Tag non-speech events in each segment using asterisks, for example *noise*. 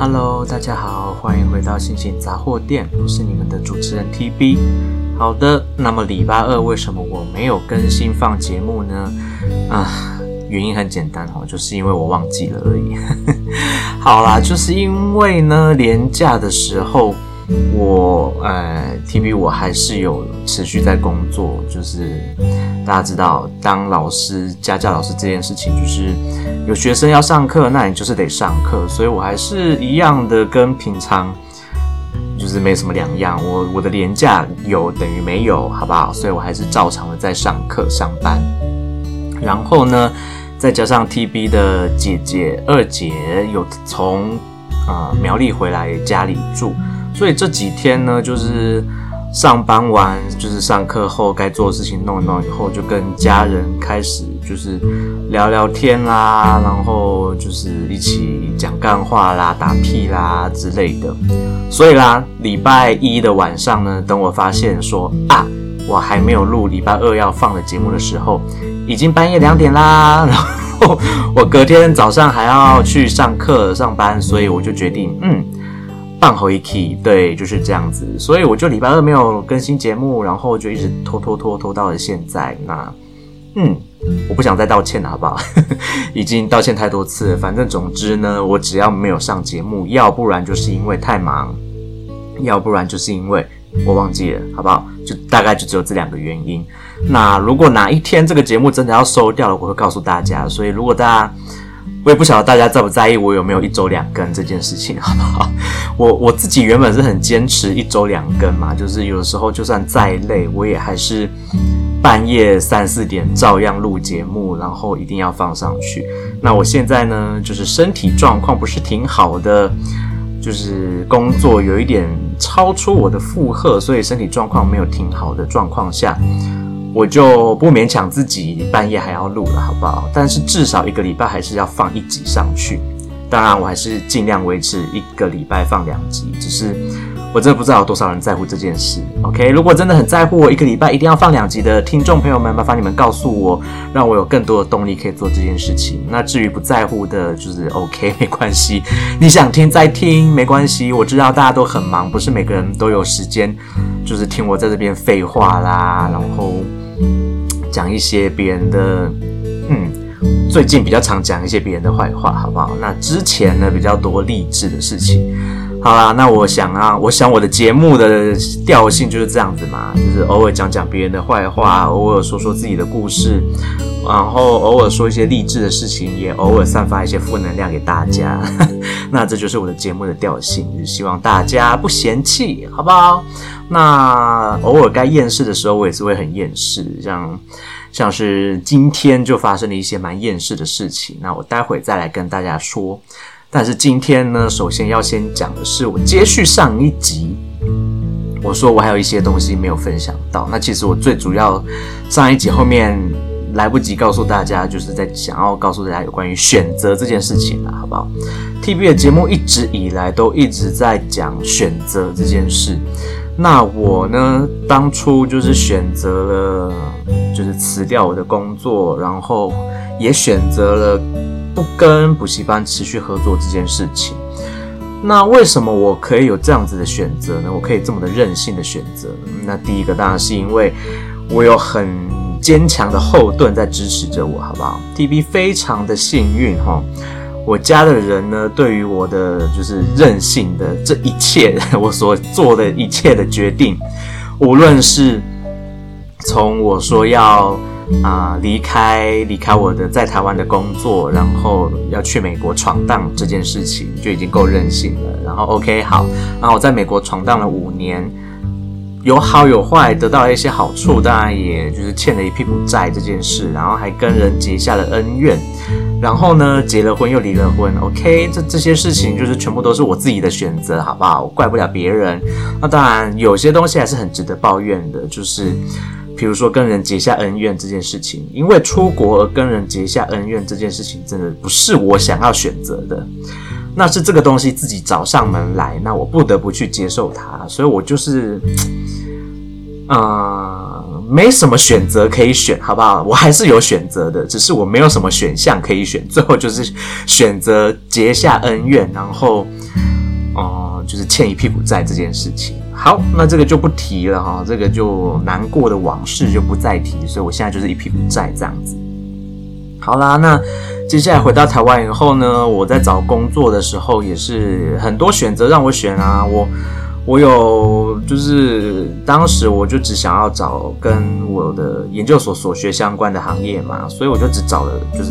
Hello，大家好，欢迎回到星星杂货店，我是你们的主持人 TB。好的，那么礼拜二为什么我没有更新放节目呢？啊，原因很简单哦，就是因为我忘记了而已。*laughs* 好啦，就是因为呢，连假的时候。我呃，TB 我还是有持续在工作，就是大家知道，当老师、家教老师这件事情，就是有学生要上课，那你就是得上课，所以我还是一样的跟平常就是没什么两样。我我的年假有等于没有，好不好？所以我还是照常的在上课上班。然后呢，再加上 TB 的姐姐二姐有从啊、呃、苗栗回来家里住。所以这几天呢，就是上班完，就是上课后该做的事情弄一弄以后，就跟家人开始就是聊聊天啦，然后就是一起讲干话啦、打屁啦之类的。所以啦，礼拜一的晚上呢，等我发现说啊，我还没有录礼拜二要放的节目的时候，已经半夜两点啦。然后 *laughs* 我隔天早上还要去上课上班，所以我就决定，嗯。半回一期，对，就是这样子，所以我就礼拜二没有更新节目，然后就一直拖拖拖拖到了现在。那，嗯，我不想再道歉了，好不好？*laughs* 已经道歉太多次了。反正总之呢，我只要没有上节目，要不然就是因为太忙，要不然就是因为我忘记了，好不好？就大概就只有这两个原因。那如果哪一天这个节目真的要收掉了，我会告诉大家。所以如果大家。我也不晓得大家在不在意我有没有一周两更这件事情，好不好？*laughs* 我我自己原本是很坚持一周两更嘛，就是有时候就算再累，我也还是半夜三四点照样录节目，然后一定要放上去。那我现在呢，就是身体状况不是挺好的，就是工作有一点超出我的负荷，所以身体状况没有挺好的状况下。我就不勉强自己半夜还要录了，好不好？但是至少一个礼拜还是要放一集上去。当然，我还是尽量维持一个礼拜放两集，只是。我真的不知道有多少人在乎这件事，OK？如果真的很在乎我一个礼拜一定要放两集的听众朋友们，麻烦你们告诉我，让我有更多的动力可以做这件事情。那至于不在乎的，就是 OK，*laughs* 没关系。你想听再听，没关系。我知道大家都很忙，不是每个人都有时间，就是听我在这边废话啦，然后讲一些别人的，嗯，最近比较常讲一些别人的坏话，好不好？那之前呢，比较多励志的事情。好啦，那我想啊，我想我的节目的调性就是这样子嘛，就是偶尔讲讲别人的坏话，偶尔说说自己的故事，然后偶尔说一些励志的事情，也偶尔散发一些负能量给大家。*laughs* 那这就是我的节目的调性，就是希望大家不嫌弃，好不好？那偶尔该厌世的时候，我也是会很厌世，像像是今天就发生了一些蛮厌世的事情，那我待会再来跟大家说。但是今天呢，首先要先讲的是，我接续上一集，我说我还有一些东西没有分享到。那其实我最主要上一集后面来不及告诉大家，就是在想要告诉大家有关于选择这件事情了，好不好？TB 的节目一直以来都一直在讲选择这件事。那我呢，当初就是选择了，就是辞掉我的工作，然后也选择了。不跟补习班持续合作这件事情，那为什么我可以有这样子的选择呢？我可以这么的任性的选择？那第一个当然是因为我有很坚强的后盾在支持着我，好不好？TB 非常的幸运哈，我家的人呢，对于我的就是任性的这一切，*laughs* 我所做的一切的决定，无论是从我说要。啊、离开离开我的在台湾的工作，然后要去美国闯荡这件事情就已经够任性了。然后 OK 好，然后我在美国闯荡了五年，有好有坏，得到了一些好处，当然也就是欠了一屁股债这件事，然后还跟人结下了恩怨，然后呢结了婚又离了婚。OK，这这些事情就是全部都是我自己的选择，好不好？我怪不了别人。那当然有些东西还是很值得抱怨的，就是。比如说跟人结下恩怨这件事情，因为出国而跟人结下恩怨这件事情，真的不是我想要选择的，那是这个东西自己找上门来，那我不得不去接受它，所以我就是，呃，没什么选择可以选，好不好？我还是有选择的，只是我没有什么选项可以选，*laughs* 最后就是选择结下恩怨，然后。哦、就是欠一屁股债这件事情。好，那这个就不提了哈，这个就难过的往事就不再提，所以我现在就是一屁股债这样子。好啦，那接下来回到台湾以后呢，我在找工作的时候也是很多选择让我选啊，我。我有，就是当时我就只想要找跟我的研究所所学相关的行业嘛，所以我就只找了就是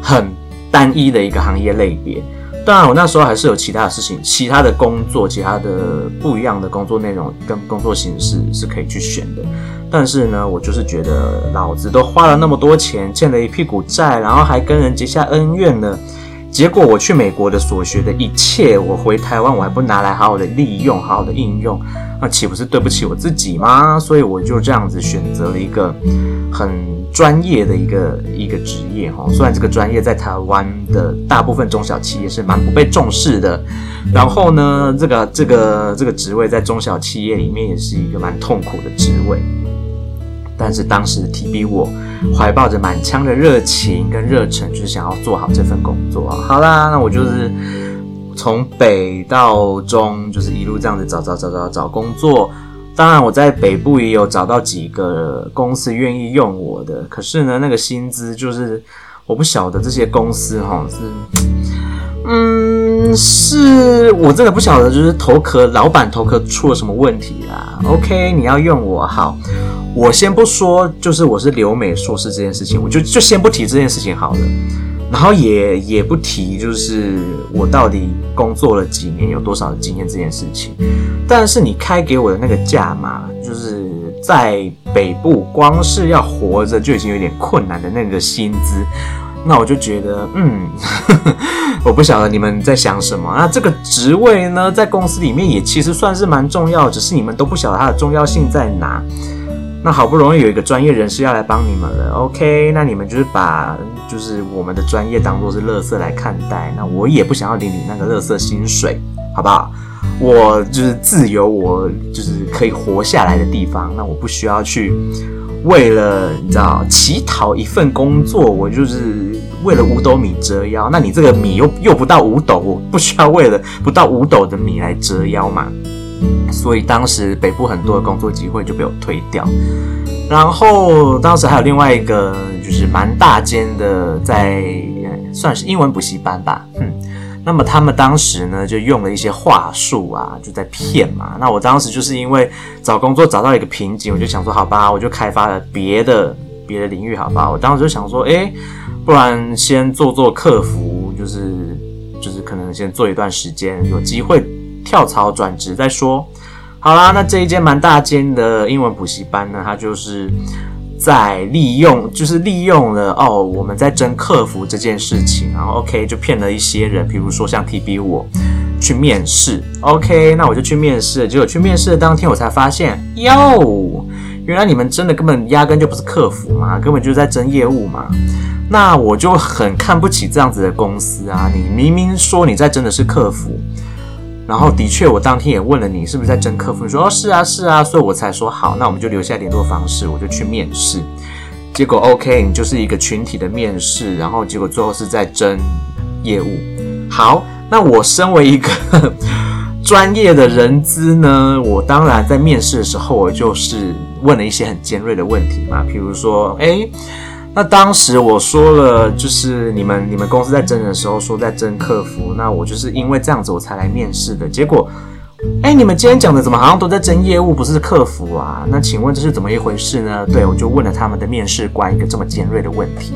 很单一的一个行业类别。当然，我那时候还是有其他的事情、其他的工作、其他的不一样的工作内容跟工作形式是可以去选的。但是呢，我就是觉得老子都花了那么多钱，欠了一屁股债，然后还跟人结下恩怨呢。结果我去美国的所学的一切，我回台湾我还不拿来好好的利用、好好的应用，那岂不是对不起我自己吗？所以我就这样子选择了一个很专业的一个一个职业哈。虽然这个专业在台湾的大部分中小企业是蛮不被重视的，然后呢，这个这个这个职位在中小企业里面也是一个蛮痛苦的职位。但是当时提笔我怀抱着满腔的热情跟热忱，就是想要做好这份工作。好啦，那我就是从北到中，就是一路这样子找找找找找工作。当然，我在北部也有找到几个公司愿意用我的，可是呢，那个薪资就是我不晓得这些公司哈是，嗯，是我真的不晓得，就是头壳老板头壳出了什么问题啦。OK，你要用我好。我先不说，就是我是留美硕士这件事情，我就就先不提这件事情好了。然后也也不提，就是我到底工作了几年，有多少经验这件事情。但是你开给我的那个价码，就是在北部光是要活着就已经有点困难的那个薪资，那我就觉得，嗯，*laughs* 我不晓得你们在想什么。那这个职位呢，在公司里面也其实算是蛮重要，只是你们都不晓得它的重要性在哪。那好不容易有一个专业人士要来帮你们了，OK？那你们就是把就是我们的专业当作是垃圾来看待。那我也不想要领你那个垃圾薪水，好不好？我就是自由，我就是可以活下来的地方。那我不需要去为了你知道乞讨一份工作，我就是为了五斗米折腰。那你这个米又又不到五斗，我不需要为了不到五斗的米来折腰嘛？所以当时北部很多的工作机会就被我推掉，然后当时还有另外一个就是蛮大间的，在算是英文补习班吧，嗯，那么他们当时呢就用了一些话术啊，就在骗嘛。那我当时就是因为找工作找到一个瓶颈，我就想说好吧，我就开发了别的别的领域，好吧。我当时就想说，诶，不然先做做客服，就是就是可能先做一段时间，有机会。跳槽转职再说，好啦，那这一间蛮大间的英文补习班呢，它就是在利用，就是利用了哦，我们在争客服这件事情，然后 OK 就骗了一些人，比如说像 TB 我去面试，OK，那我就去面试，结果去面试的当天我才发现，哟，原来你们真的根本压根就不是客服嘛，根本就是在争业务嘛，那我就很看不起这样子的公司啊，你明明说你在征的是客服。然后的确，我当天也问了你是不是在征客服，你说哦是啊是啊，所以我才说好，那我们就留下联络方式，我就去面试。结果 OK，你就是一个群体的面试，然后结果最后是在征业务。好，那我身为一个 *laughs* 专业的人资呢，我当然在面试的时候，我就是问了一些很尖锐的问题嘛，比如说诶那当时我说了，就是你们你们公司在争的时候说在争客服，那我就是因为这样子我才来面试的。结果，哎，你们今天讲的怎么好像都在争业务，不是客服啊？那请问这是怎么一回事呢？对，我就问了他们的面试官一个这么尖锐的问题。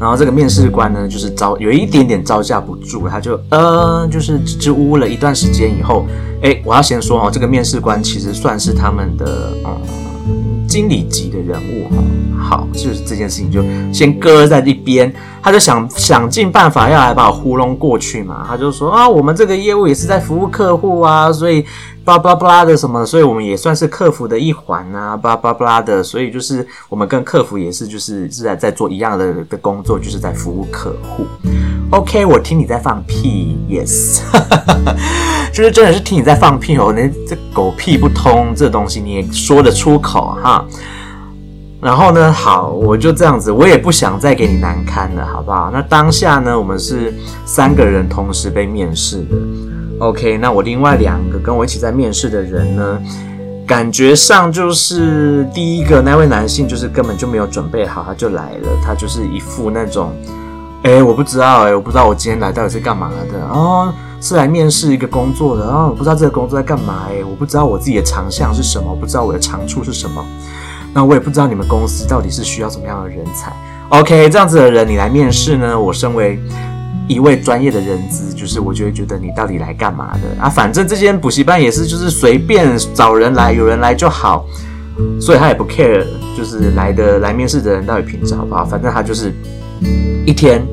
然后这个面试官呢，就是招有一点点招架不住，他就呃，就是支支吾吾了一段时间以后，哎，我要先说哦，这个面试官其实算是他们的嗯经理级的人物哈。好，就是这件事情就先搁在一边，他就想想尽办法要来把我糊弄过去嘛。他就说啊，我们这个业务也是在服务客户啊，所以巴拉巴拉的什么，所以我们也算是客服的一环啊，巴拉巴拉的，所以就是我们跟客服也是就是是在在做一样的的工作，就是在服务客户。OK，我听你在放屁，Yes，*laughs* 就是真的是听你在放屁哦，那这狗屁不通这东西你也说得出口哈。然后呢，好，我就这样子，我也不想再给你难堪了，好不好？那当下呢，我们是三个人同时被面试的。OK，那我另外两个跟我一起在面试的人呢，感觉上就是第一个那位男性就是根本就没有准备好，他就来了，他就是一副那种，哎，我不知道，哎，我不知道我今天来到底是干嘛的哦，是来面试一个工作的哦，我不知道这个工作在干嘛，哎，我不知道我自己的长项是什么，不知道我的长处是什么，那我也不知道你们公司到底是需要什么样的人才。OK，这样子的人你来面试呢，我身为。一位专业的人资，就是我就会觉得你到底来干嘛的啊？反正这间补习班也是，就是随便找人来，有人来就好，所以他也不 care，就是来的来面试的人到底品质好不好？反正他就是一天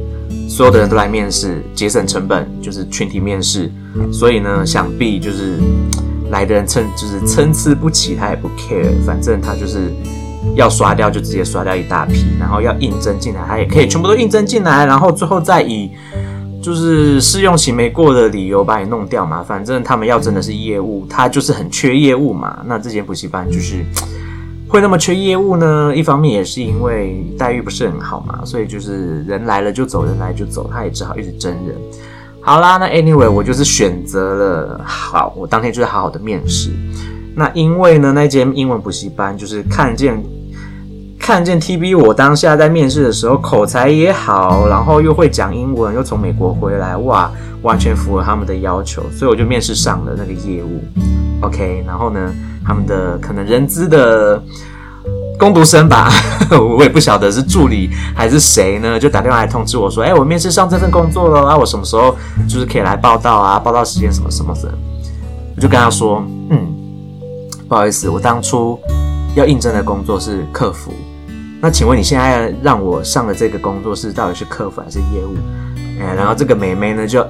所有的人都来面试，节省成本，就是群体面试。所以呢，想必就是来的人参就是参差不齐，他也不 care，反正他就是。要刷掉就直接刷掉一大批，然后要应征进来，他也可以全部都应征进来，然后最后再以就是试用期没过的理由把你弄掉嘛。反正他们要真的是业务，他就是很缺业务嘛。那这间补习班就是会那么缺业务呢？一方面也是因为待遇不是很好嘛，所以就是人来了就走，人来就走，他也只好一直真人。好啦，那 anyway 我就是选择了好，我当天就是好好的面试。那因为呢，那间英文补习班就是看见。看见 TB，我当下在面试的时候口才也好，然后又会讲英文，又从美国回来，哇，完全符合他们的要求，所以我就面试上了那个业务。OK，然后呢，他们的可能人资的工读生吧，*laughs* 我也不晓得是助理还是谁呢，就打电话来通知我说，哎，我面试上这份工作了啊，我什么时候就是可以来报到啊？报到时间什么什么的，我就跟他说，嗯，不好意思，我当初要应征的工作是客服。那请问你现在让我上的这个工作是到底是客服还是业务？哎，然后这个美眉呢就，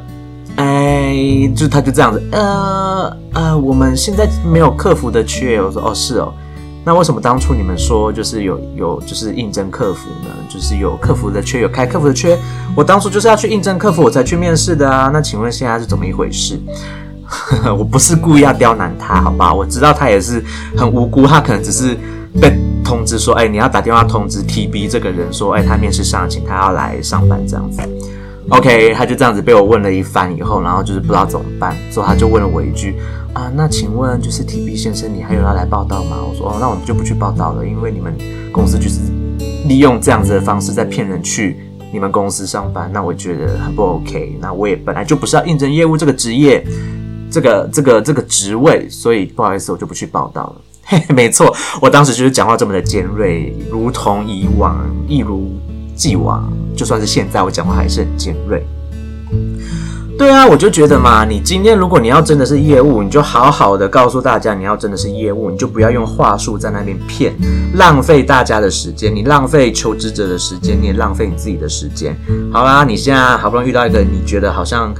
哎，就他就这样子，呃呃，我们现在没有客服的缺。我说哦是哦，那为什么当初你们说就是有有就是应征客服呢？就是有客服的缺，有开客服的缺，我当初就是要去应征客服，我才去面试的啊。那请问现在是怎么一回事？*laughs* 我不是故意要刁难他，好吧？我知道他也是很无辜，他可能只是被。通知说，哎，你要打电话通知 TB 这个人说，哎，他面试上，请他要来上班这样子。OK，他就这样子被我问了一番以后，然后就是不知道怎么办，所以他就问了我一句，啊，那请问就是 TB 先生，你还有要来报道吗？我说，哦，那我们就不去报道了，因为你们公司就是利用这样子的方式在骗人去你们公司上班，那我觉得很不 OK。那我也本来就不是要应征业务这个职业，这个这个这个职位，所以不好意思，我就不去报道了。嘿，*laughs* 没错，我当时就是讲话这么的尖锐，如同以往，一如既往。就算是现在，我讲话还是很尖锐。对啊，我就觉得嘛，你今天如果你要真的是业务，你就好好的告诉大家你要真的是业务，你就不要用话术在那边骗，浪费大家的时间，你浪费求职者的时间，你也浪费你自己的时间。好啦，你现在好不容易遇到一个你觉得好像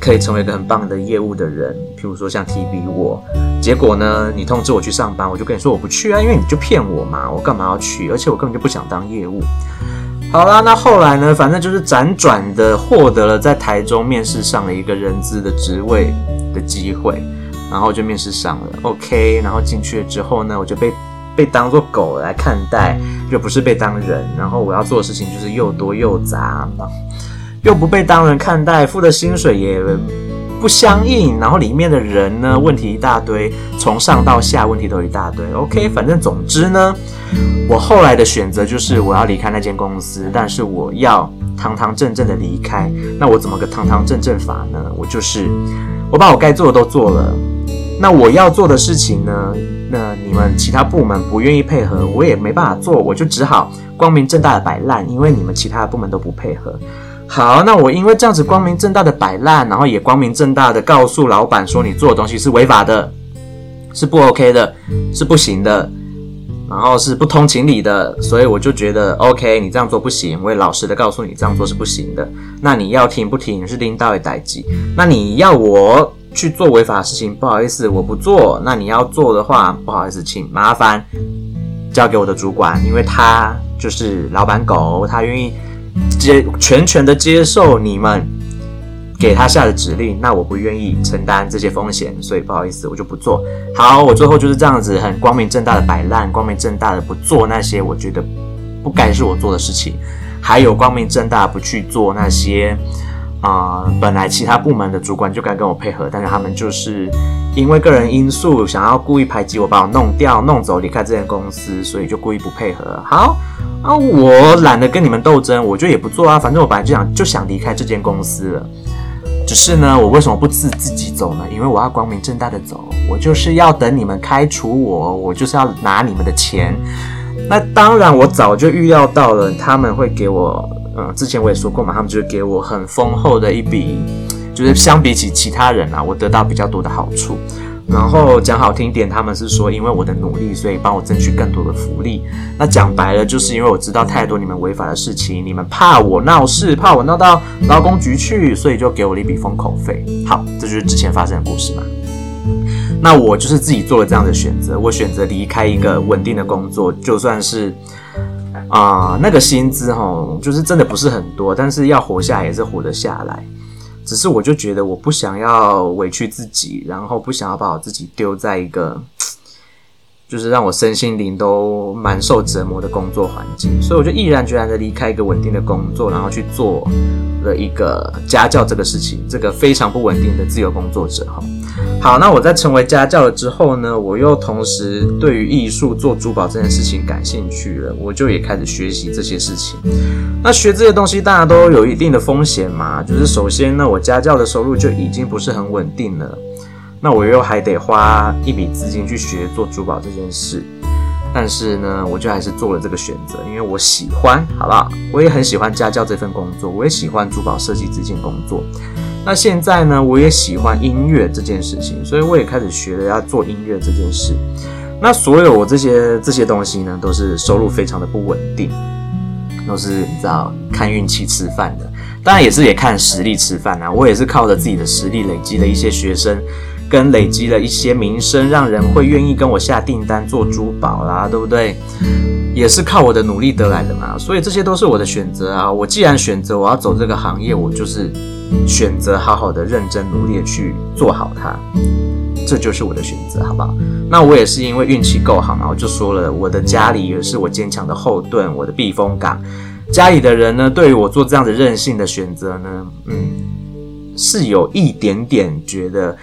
可以成为一个很棒的业务的人，譬如说像 TB 我。结果呢？你通知我去上班，我就跟你说我不去啊，因为你就骗我嘛，我干嘛要去？而且我根本就不想当业务。好啦，那后来呢？反正就是辗转的获得了在台中面试上了一个人资的职位的机会，然后就面试上了。OK，然后进去了之后呢，我就被被当做狗来看待，就不是被当人。然后我要做的事情就是又多又杂嘛，又不被当人看待，付的薪水也。不相应，然后里面的人呢，问题一大堆，从上到下问题都一大堆。OK，反正总之呢，我后来的选择就是我要离开那间公司，但是我要堂堂正正的离开。那我怎么个堂堂正正法呢？我就是我把我该做的都做了。那我要做的事情呢，那你们其他部门不愿意配合，我也没办法做，我就只好光明正大的摆烂，因为你们其他的部门都不配合。好，那我因为这样子光明正大的摆烂，然后也光明正大的告诉老板说，你做的东西是违法的，是不 OK 的，是不行的，然后是不通情理的，所以我就觉得 OK，你这样做不行，我也老实的告诉你这样做是不行的。那你要停不停是领导的代志，那你要我去做违法的事情，不好意思，我不做。那你要做的话，不好意思，请麻烦交给我的主管，因为他就是老板狗，他愿意。接全权的接受你们给他下的指令，那我不愿意承担这些风险，所以不好意思，我就不做。好，我最后就是这样子，很光明正大的摆烂，光明正大的不做那些我觉得不该是我做的事情，还有光明正大不去做那些啊、本来其他部门的主管就该跟我配合，但是他们就是因为个人因素，想要故意排挤我，把我弄掉、弄走、离开这间公司，所以就故意不配合。好啊，我懒得跟你们斗争，我就也不做啊，反正我本来就想就想离开这间公司了。只是呢，我为什么不自自己走呢？因为我要光明正大的走，我就是要等你们开除我，我就是要拿你们的钱。那当然，我早就预料到了他们会给我。嗯，之前我也说过嘛，他们就是给我很丰厚的一笔，就是相比起其他人啊，我得到比较多的好处。然后讲好听点，他们是说因为我的努力，所以帮我争取更多的福利。那讲白了，就是因为我知道太多你们违法的事情，你们怕我闹事，怕我闹到劳工局去，所以就给我了一笔封口费。好，这就是之前发生的故事嘛。那我就是自己做了这样的选择，我选择离开一个稳定的工作，就算是。啊、那个薪资哈，就是真的不是很多，但是要活下来也是活得下来。只是我就觉得我不想要委屈自己，然后不想要把我自己丢在一个，就是让我身心灵都蛮受折磨的工作环境，所以我就毅然决然的离开一个稳定的工作，然后去做了一个家教这个事情，这个非常不稳定的自由工作者哈。好，那我在成为家教了之后呢，我又同时对于艺术做珠宝这件事情感兴趣了，我就也开始学习这些事情。那学这些东西当然都有一定的风险嘛，就是首先呢，我家教的收入就已经不是很稳定了。那我又还得花一笔资金去学做珠宝这件事，但是呢，我就还是做了这个选择，因为我喜欢，好不好？我也很喜欢家教这份工作，我也喜欢珠宝设计这件工作。那现在呢，我也喜欢音乐这件事情，所以我也开始学了要做音乐这件事。那所有我这些这些东西呢，都是收入非常的不稳定，都是你知道看运气吃饭的，当然也是也看实力吃饭啊。我也是靠着自己的实力累积了一些学生。跟累积了一些名声，让人会愿意跟我下订单做珠宝啦，对不对？也是靠我的努力得来的嘛，所以这些都是我的选择啊。我既然选择我要走这个行业，我就是选择好好的认真努力的去做好它，这就是我的选择，好不好？那我也是因为运气够好嘛，我就说了，我的家里也是我坚强的后盾，我的避风港。家里的人呢，对于我做这样的任性的选择呢，嗯。是有一点点觉得，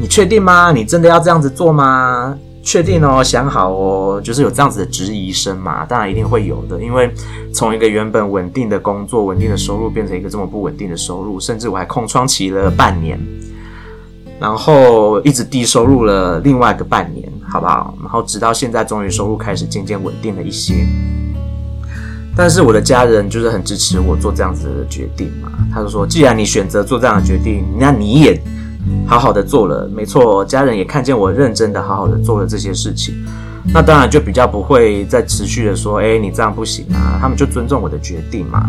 你确定吗？你真的要这样子做吗？确定哦，想好哦，就是有这样子的质疑声嘛，当然一定会有的，因为从一个原本稳定的工作、稳定的收入，变成一个这么不稳定的收入，甚至我还空窗期了半年，然后一直低收入了另外一个半年，好不好？然后直到现在，终于收入开始渐渐稳定了一些。但是我的家人就是很支持我做这样子的决定嘛，他就说，既然你选择做这样的决定，那你也好好的做了，没错，家人也看见我认真的好好的做了这些事情，那当然就比较不会再持续的说，哎，你这样不行啊，他们就尊重我的决定嘛，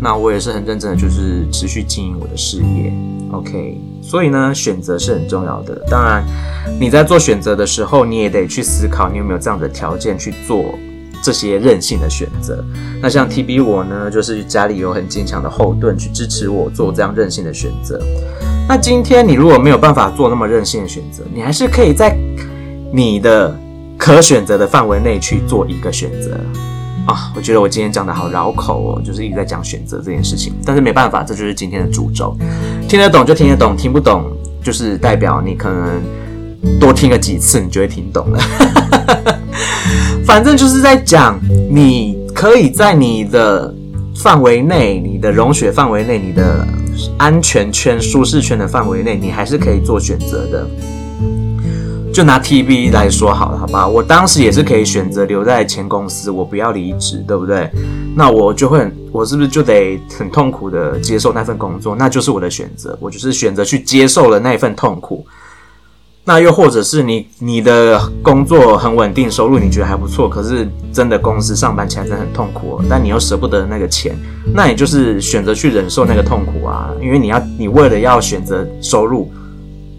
那我也是很认真的，就是持续经营我的事业，OK，所以呢，选择是很重要的，当然你在做选择的时候，你也得去思考，你有没有这样的条件去做。这些任性的选择，那像 TB 我呢，就是家里有很坚强的后盾去支持我做这样任性的选择。那今天你如果没有办法做那么任性的选择，你还是可以在你的可选择的范围内去做一个选择啊。我觉得我今天讲的好绕口哦，就是一直在讲选择这件事情，但是没办法，这就是今天的主轴。听得懂就听得懂，听不懂就是代表你可能多听个几次，你就会听懂了。反正就是在讲，你可以在你的范围内、你的容许范围内、你的安全圈、舒适圈的范围内，你还是可以做选择的。就拿 TB 来说好了，好吧？我当时也是可以选择留在前公司，我不要离职，对不对？那我就会，我是不是就得很痛苦的接受那份工作？那就是我的选择，我就是选择去接受了那份痛苦。那又或者是你你的工作很稳定，收入你觉得还不错，可是真的公司上班起来真的很痛苦哦，但你又舍不得那个钱，那你就是选择去忍受那个痛苦啊，因为你要你为了要选择收入，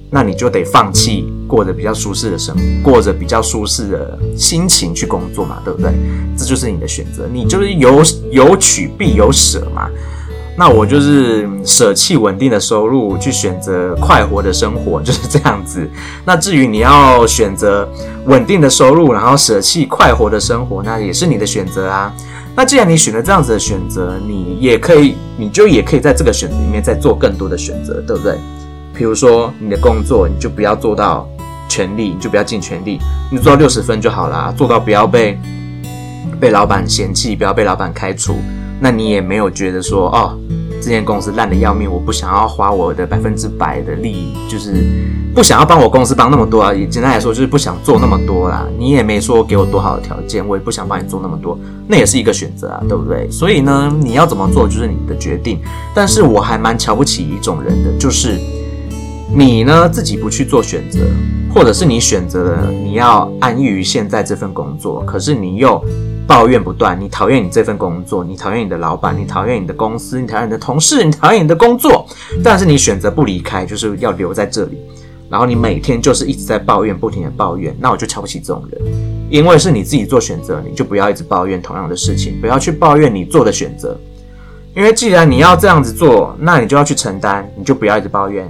那你就得放弃过着比较舒适的生活，过着比较舒适的心情去工作嘛，对不对？这就是你的选择，你就是有有取必有舍嘛。那我就是舍弃稳定的收入，去选择快活的生活，*laughs* 就是这样子。那至于你要选择稳定的收入，然后舍弃快活的生活，那也是你的选择啊。那既然你选了这样子的选择，你也可以，你就也可以在这个选择里面再做更多的选择，对不对？比如说你的工作，你就不要做到全力，你就不要尽全力，你做到六十分就好啦，做到不要被被老板嫌弃，不要被老板开除，那你也没有觉得说哦。这间公司烂得要命，我不想要花我的百分之百的利益，就是不想要帮我公司帮那么多啊。也简单来说，就是不想做那么多啦。你也没说给我多好的条件，我也不想帮你做那么多，那也是一个选择啊，对不对？所以呢，你要怎么做就是你的决定。但是我还蛮瞧不起一种人的，就是你呢自己不去做选择，或者是你选择了你要安逸于现在这份工作，可是你又。抱怨不断，你讨厌你这份工作，你讨厌你的老板，你讨厌你的公司，你讨厌你的同事，你讨厌你的工作，但是你选择不离开，就是要留在这里。然后你每天就是一直在抱怨，不停的抱怨，那我就瞧不起这种人，因为是你自己做选择，你就不要一直抱怨同样的事情，不要去抱怨你做的选择，因为既然你要这样子做，那你就要去承担，你就不要一直抱怨。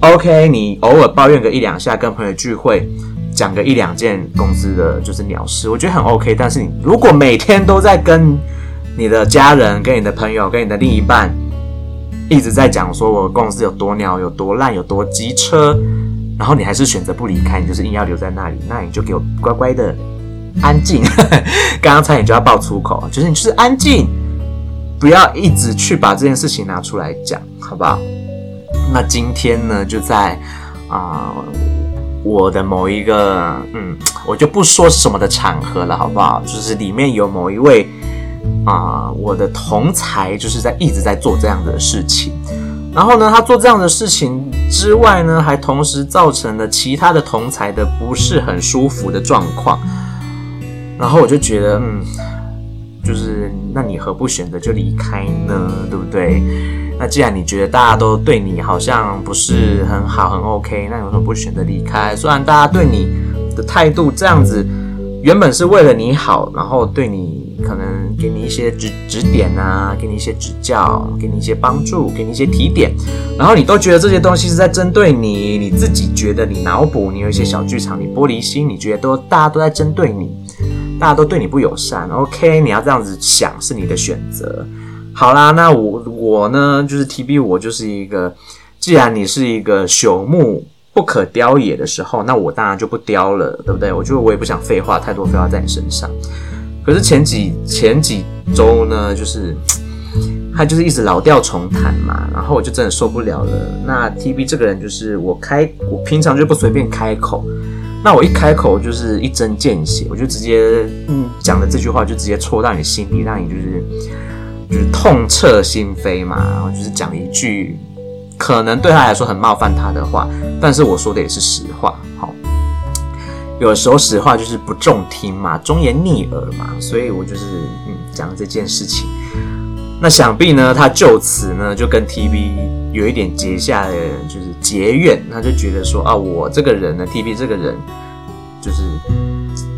OK，你偶尔抱怨个一两下，跟朋友聚会。讲个一两件公司的就是鸟事，我觉得很 OK。但是你如果每天都在跟你的家人、跟你的朋友、跟你的另一半一直在讲说我公司有多鸟、有多烂、有多机车，然后你还是选择不离开，你就是硬要留在那里，那你就给我乖乖的安静。*laughs* 刚刚差点就要爆粗口，就是你就是安静，不要一直去把这件事情拿出来讲，好不好？那今天呢，就在啊。我的某一个，嗯，我就不说什么的场合了，好不好？就是里面有某一位啊、我的同才，就是在一直在做这样的事情。然后呢，他做这样的事情之外呢，还同时造成了其他的同才的不是很舒服的状况。然后我就觉得，嗯，就是那你何不选择就离开呢？对不对？那既然你觉得大家都对你好像不是很好很 OK，那你为什么不选择离开？虽然大家对你的态度这样子，原本是为了你好，然后对你可能给你一些指指点啊，给你一些指教，给你一些帮助，给你一些提点，然后你都觉得这些东西是在针对你，你自己觉得你脑补，你有一些小剧场，你玻璃心，你觉得都大家都在针对你，大家都对你不友善，OK？你要这样子想是你的选择。好啦，那我我呢，就是 TB，我就是一个，既然你是一个朽木不可雕也的时候，那我当然就不雕了，对不对？我觉得我也不想废话太多，废话在你身上。可是前几前几周呢，就是他就是一直老调重弹嘛，然后我就真的受不了了。那 TB 这个人就是我开，我平常就不随便开口，那我一开口就是一针见血，我就直接嗯讲的这句话就直接戳到你心里，让你就是。就是痛彻心扉嘛，然后就是讲一句可能对他来说很冒犯他的话，但是我说的也是实话。好，有时候实话就是不中听嘛，忠言逆耳嘛，所以我就是嗯讲这件事情。那想必呢，他就此呢就跟 TB 有一点结下的就是结怨，他就觉得说啊，我这个人呢，TB 这个人就是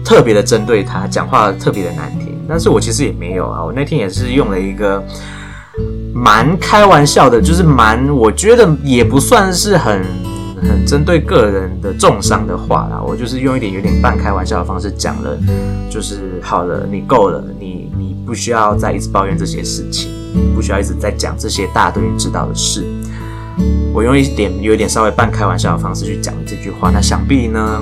特别的针对他，讲话特别的难听。但是我其实也没有啊，我那天也是用了一个蛮开玩笑的，就是蛮我觉得也不算是很很针对个人的重伤的话啦，我就是用一点有点半开玩笑的方式讲了，就是好了，你够了，你你不需要再一直抱怨这些事情，不需要一直在讲这些大家都已经知道的事。我用一点有一点稍微半开玩笑的方式去讲这句话，那想必呢。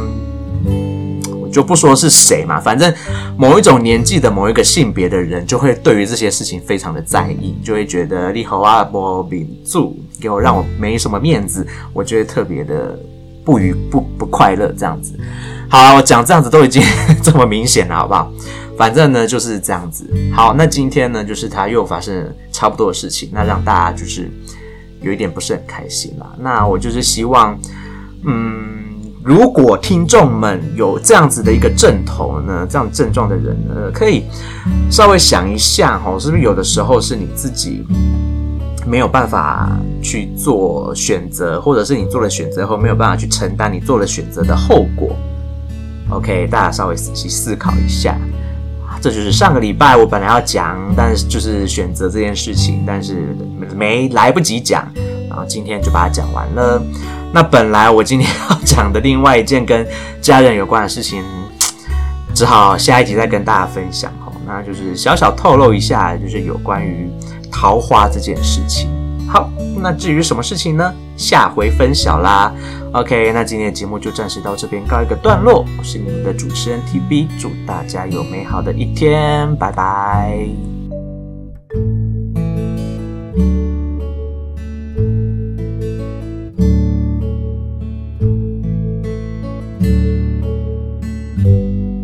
就不说是谁嘛，反正某一种年纪的某一个性别的人，就会对于这些事情非常的在意，就会觉得你好啊，波比住给我让我没什么面子，我觉得特别的不愉不不快乐这样子。好，我讲这样子都已经这么明显了，好不好？反正呢就是这样子。好，那今天呢就是他又发生了差不多的事情，那让大家就是有一点不是很开心啦。那我就是希望，嗯。如果听众们有这样子的一个症头呢，这样症状的人呢，可以稍微想一下哦，是不是有的时候是你自己没有办法去做选择，或者是你做了选择后没有办法去承担你做了选择的后果？OK，大家稍微仔细思考一下。这就是上个礼拜我本来要讲，但是就是选择这件事情，但是没来不及讲，然后今天就把它讲完了。那本来我今天要讲的另外一件跟家人有关的事情，只好下一集再跟大家分享哦。那就是小小透露一下，就是有关于桃花这件事情。好，那至于什么事情呢？下回分晓啦。OK，那今天的节目就暂时到这边告一个段落。我是你们的主持人 TB，祝大家有美好的一天，拜拜。